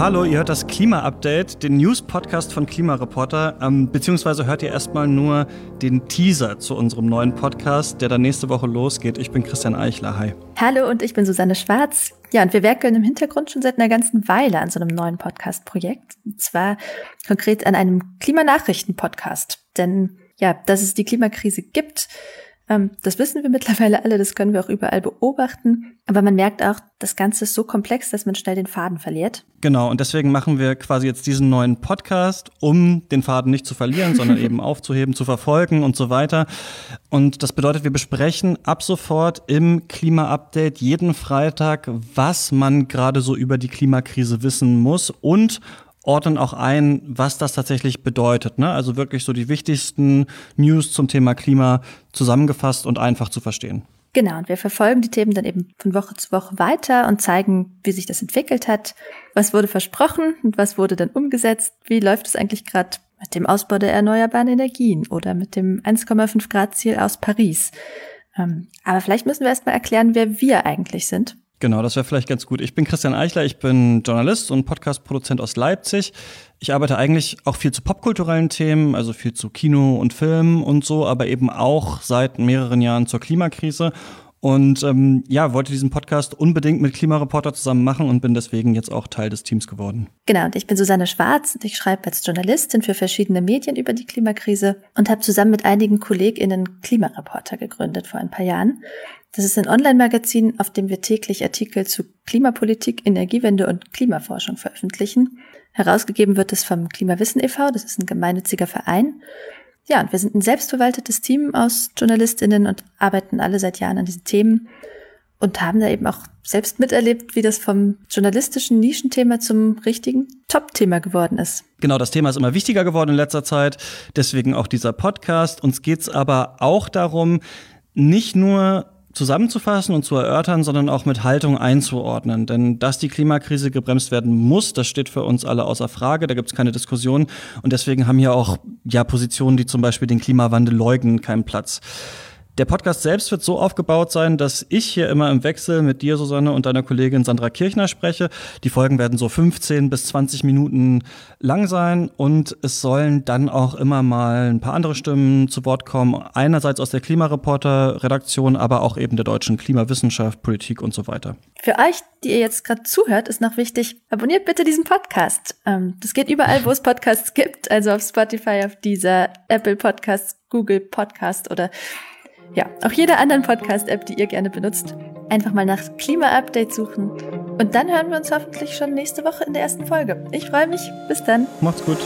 Hallo, ihr hört das Klima-Update, den News-Podcast von Klimareporter, ähm, beziehungsweise hört ihr erstmal nur den Teaser zu unserem neuen Podcast, der dann nächste Woche losgeht. Ich bin Christian Eichler, hi. Hallo und ich bin Susanne Schwarz. Ja, und wir werkeln im Hintergrund schon seit einer ganzen Weile an so einem neuen Podcast-Projekt. Und zwar konkret an einem Klimanachrichten-Podcast. Denn ja, dass es die Klimakrise gibt, das wissen wir mittlerweile alle, das können wir auch überall beobachten. Aber man merkt auch, das Ganze ist so komplex, dass man schnell den Faden verliert. Genau, und deswegen machen wir quasi jetzt diesen neuen Podcast, um den Faden nicht zu verlieren, sondern eben aufzuheben, zu verfolgen und so weiter. Und das bedeutet, wir besprechen ab sofort im Klima-Update jeden Freitag, was man gerade so über die Klimakrise wissen muss und ordnen auch ein, was das tatsächlich bedeutet. Ne? Also wirklich so die wichtigsten News zum Thema Klima zusammengefasst und einfach zu verstehen. Genau, und wir verfolgen die Themen dann eben von Woche zu Woche weiter und zeigen, wie sich das entwickelt hat, was wurde versprochen und was wurde dann umgesetzt, wie läuft es eigentlich gerade mit dem Ausbau der erneuerbaren Energien oder mit dem 1,5 Grad Ziel aus Paris. Ähm, aber vielleicht müssen wir erstmal erklären, wer wir eigentlich sind. Genau, das wäre vielleicht ganz gut. Ich bin Christian Eichler, ich bin Journalist und Podcast-Produzent aus Leipzig. Ich arbeite eigentlich auch viel zu popkulturellen Themen, also viel zu Kino und Film und so, aber eben auch seit mehreren Jahren zur Klimakrise. Und ähm, ja, wollte diesen Podcast unbedingt mit Klimareporter zusammen machen und bin deswegen jetzt auch Teil des Teams geworden. Genau, und ich bin Susanne Schwarz und ich schreibe als Journalistin für verschiedene Medien über die Klimakrise und habe zusammen mit einigen KollegInnen Klimareporter gegründet vor ein paar Jahren. Das ist ein Online-Magazin, auf dem wir täglich Artikel zu Klimapolitik, Energiewende und Klimaforschung veröffentlichen. Herausgegeben wird es vom Klimawissen e.V., das ist ein gemeinnütziger Verein. Ja, und wir sind ein selbstverwaltetes Team aus JournalistInnen und arbeiten alle seit Jahren an diesen Themen und haben da eben auch selbst miterlebt, wie das vom journalistischen Nischenthema zum richtigen Top-Thema geworden ist. Genau, das Thema ist immer wichtiger geworden in letzter Zeit, deswegen auch dieser Podcast. Uns geht's aber auch darum, nicht nur zusammenzufassen und zu erörtern, sondern auch mit Haltung einzuordnen. Denn dass die Klimakrise gebremst werden muss, das steht für uns alle außer Frage, da gibt es keine Diskussion. Und deswegen haben hier auch ja Positionen, die zum Beispiel den Klimawandel leugnen, keinen Platz. Der Podcast selbst wird so aufgebaut sein, dass ich hier immer im Wechsel mit dir, Susanne, und deiner Kollegin Sandra Kirchner spreche. Die Folgen werden so 15 bis 20 Minuten lang sein und es sollen dann auch immer mal ein paar andere Stimmen zu Wort kommen. Einerseits aus der Klimareporter-Redaktion, aber auch eben der deutschen Klimawissenschaft, Politik und so weiter. Für euch, die ihr jetzt gerade zuhört, ist noch wichtig, abonniert bitte diesen Podcast. Ähm, das geht überall, wo es Podcasts gibt, also auf Spotify, auf dieser Apple Podcasts, Google Podcast oder ja, auch jeder anderen Podcast-App, die ihr gerne benutzt. Einfach mal nach Klima-Update suchen. Und dann hören wir uns hoffentlich schon nächste Woche in der ersten Folge. Ich freue mich. Bis dann. Macht's gut.